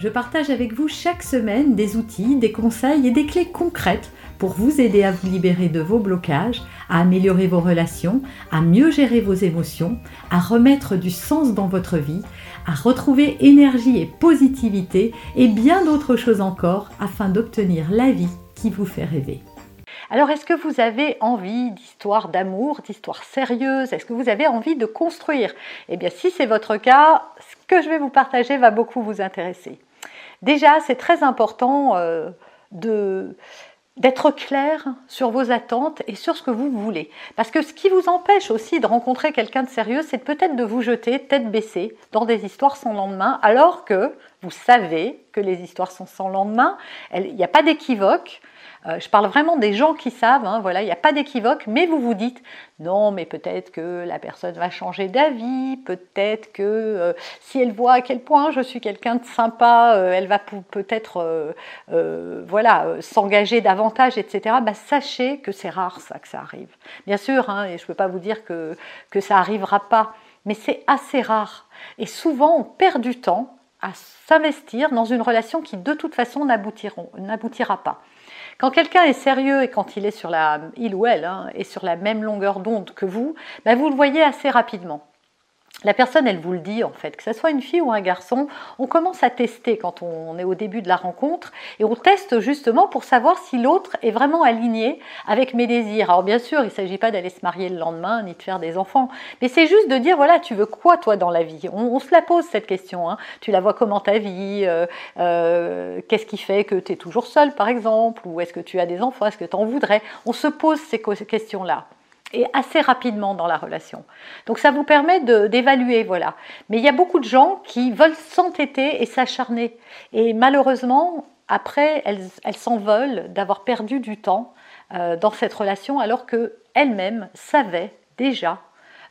je partage avec vous chaque semaine des outils, des conseils et des clés concrètes pour vous aider à vous libérer de vos blocages, à améliorer vos relations, à mieux gérer vos émotions, à remettre du sens dans votre vie, à retrouver énergie et positivité et bien d'autres choses encore afin d'obtenir la vie qui vous fait rêver. Alors, est-ce que vous avez envie d'histoires d'amour, d'histoires sérieuses? Est-ce que vous avez envie de construire? Eh bien, si c'est votre cas, ce que je vais vous partager va beaucoup vous intéresser. Déjà, c'est très important euh, d'être clair sur vos attentes et sur ce que vous voulez. Parce que ce qui vous empêche aussi de rencontrer quelqu'un de sérieux, c'est peut-être de vous jeter tête baissée dans des histoires sans lendemain, alors que vous savez que les histoires sont sans lendemain, il n'y a pas d'équivoque, euh, je parle vraiment des gens qui savent, hein, voilà, il n'y a pas d'équivoque, mais vous vous dites non, mais peut-être que la personne va changer d'avis, peut-être que euh, si elle voit à quel point je suis quelqu'un de sympa, euh, elle va peut-être voilà, s'engager davantage, etc. Bah, sachez que c'est rare ça que ça arrive. Bien sûr, hein, et je ne peux pas vous dire que, que ça n'arrivera pas, mais c'est assez rare. Et souvent, on perd du temps à s'investir dans une relation qui de toute façon n'aboutira pas. Quand quelqu'un est sérieux et quand il est sur la, il ou elle hein, est sur la même longueur d'onde que vous, ben vous le voyez assez rapidement. La personne, elle vous le dit en fait, que ce soit une fille ou un garçon, on commence à tester quand on est au début de la rencontre et on teste justement pour savoir si l'autre est vraiment aligné avec mes désirs. Alors bien sûr, il ne s'agit pas d'aller se marier le lendemain ni de faire des enfants, mais c'est juste de dire voilà, tu veux quoi toi dans la vie? On, se la pose cette question. Hein. Tu la vois comment ta vie euh, euh, Qu'est-ce qui fait que tu es toujours seule par exemple? Ou est-ce que tu as des enfants? Est-ce que tu en voudrais? On se pose ces questions-là et assez rapidement dans la relation. Donc ça vous permet d'évaluer, voilà. Mais il y a beaucoup de gens qui veulent s'entêter et s'acharner. Et malheureusement, après, elles, s'en veulent d'avoir perdu du temps euh, dans cette relation alors qu'elles-mêmes savaient déjà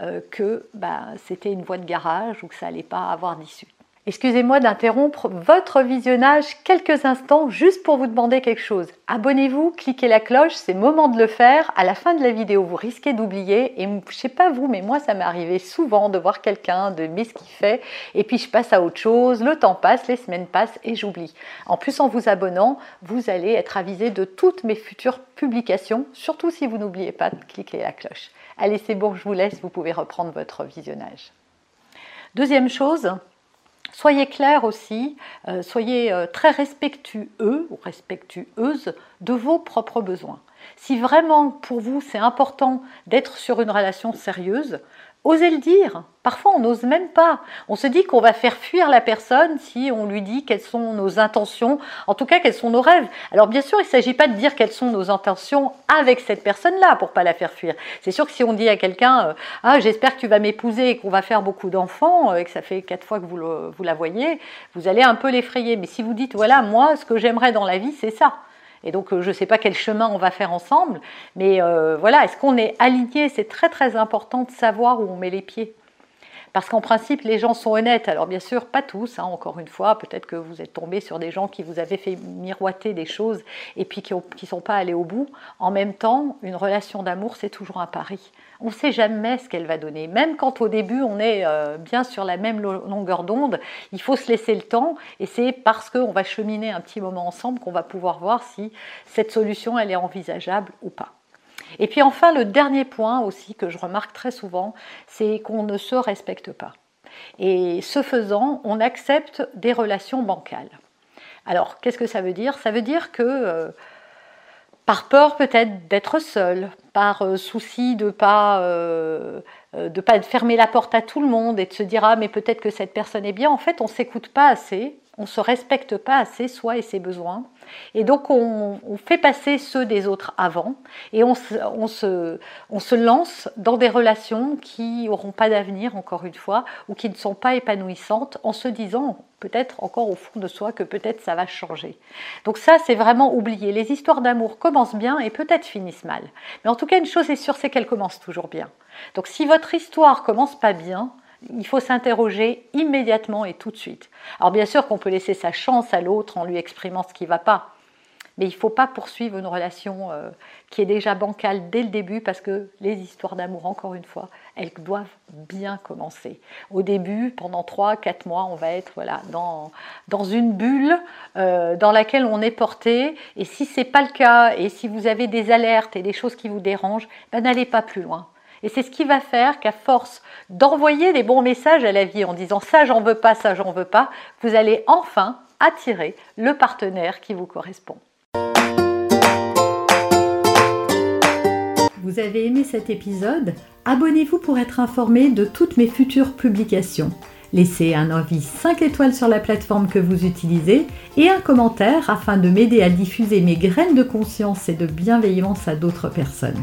euh, que bah, c'était une voie de garage ou que ça n'allait pas avoir d'issue. Excusez-moi d'interrompre votre visionnage quelques instants juste pour vous demander quelque chose. Abonnez-vous, cliquez la cloche, c'est moment de le faire. À la fin de la vidéo, vous risquez d'oublier. Et je sais pas vous, mais moi, ça m'est arrivé souvent de voir quelqu'un, de ce qu'il fait, et puis je passe à autre chose. Le temps passe, les semaines passent et j'oublie. En plus, en vous abonnant, vous allez être avisé de toutes mes futures publications, surtout si vous n'oubliez pas de cliquer la cloche. Allez, c'est bon, je vous laisse, vous pouvez reprendre votre visionnage. Deuxième chose, Soyez clair aussi, euh, soyez euh, très respectueux ou respectueuse de vos propres besoins. Si vraiment pour vous c'est important d'être sur une relation sérieuse, Osez le dire. Parfois, on n'ose même pas. On se dit qu'on va faire fuir la personne si on lui dit quelles sont nos intentions, en tout cas quels sont nos rêves. Alors bien sûr, il ne s'agit pas de dire quelles sont nos intentions avec cette personne-là pour pas la faire fuir. C'est sûr que si on dit à quelqu'un euh, ah j'espère que tu vas m'épouser et qu'on va faire beaucoup d'enfants euh, et que ça fait quatre fois que vous, vous la voyez, vous allez un peu l'effrayer. Mais si vous dites voilà moi ce que j'aimerais dans la vie c'est ça et donc, euh, je ne sais pas quel chemin on va faire ensemble, mais euh, voilà, est-ce qu'on est aligné? C'est très très important de savoir où on met les pieds. Parce qu'en principe, les gens sont honnêtes. Alors bien sûr, pas tous, hein, encore une fois, peut-être que vous êtes tombé sur des gens qui vous avaient fait miroiter des choses et puis qui ne sont pas allés au bout. En même temps, une relation d'amour, c'est toujours un pari. On ne sait jamais ce qu'elle va donner. Même quand au début, on est euh, bien sur la même longueur d'onde, il faut se laisser le temps et c'est parce qu'on va cheminer un petit moment ensemble qu'on va pouvoir voir si cette solution, elle est envisageable ou pas. Et puis enfin, le dernier point aussi que je remarque très souvent, c'est qu'on ne se respecte pas. Et ce faisant, on accepte des relations bancales. Alors, qu'est-ce que ça veut dire? Ça veut dire que euh, par peur peut-être d'être seul, par euh, souci de pas euh, pas fermer la porte à tout le monde et de se dire ah mais peut-être que cette personne est bien. En fait, on s'écoute pas assez on ne se respecte pas assez soi et ses besoins. Et donc on, fait passer ceux des autres avant et on se, on se, lance dans des relations qui n'auront pas d'avenir, encore une fois, ou qui ne sont pas épanouissantes en se disant peut-être encore au fond de soi que peut-être ça va changer. Donc ça, c'est vraiment oublier. Les histoires d'amour commencent bien et peut-être finissent mal. Mais en tout cas, une chose est sûre, c'est qu'elles commencent toujours bien. Donc si votre histoire commence pas bien, il faut s'interroger immédiatement et tout de suite. Alors bien sûr qu'on peut laisser sa chance à l'autre en lui exprimant ce qui ne va pas, mais il ne faut pas poursuivre une relation euh, qui est déjà bancale dès le début parce que les histoires d'amour, encore une fois, elles doivent bien commencer. Au début, pendant 3-4 mois, on va être voilà, dans, dans une bulle euh, dans laquelle on est porté. Et si ce n'est pas le cas, et si vous avez des alertes et des choses qui vous dérangent, ben, n'allez pas plus loin. Et c'est ce qui va faire qu'à force d'envoyer les bons messages à la vie en disant ça j'en veux pas, ça j'en veux pas, vous allez enfin attirer le partenaire qui vous correspond. Vous avez aimé cet épisode? Abonnez-vous pour être informé de toutes mes futures publications. Laissez un avis 5 étoiles sur la plateforme que vous utilisez et un commentaire afin de m'aider à diffuser mes graines de conscience et de bienveillance à d'autres personnes.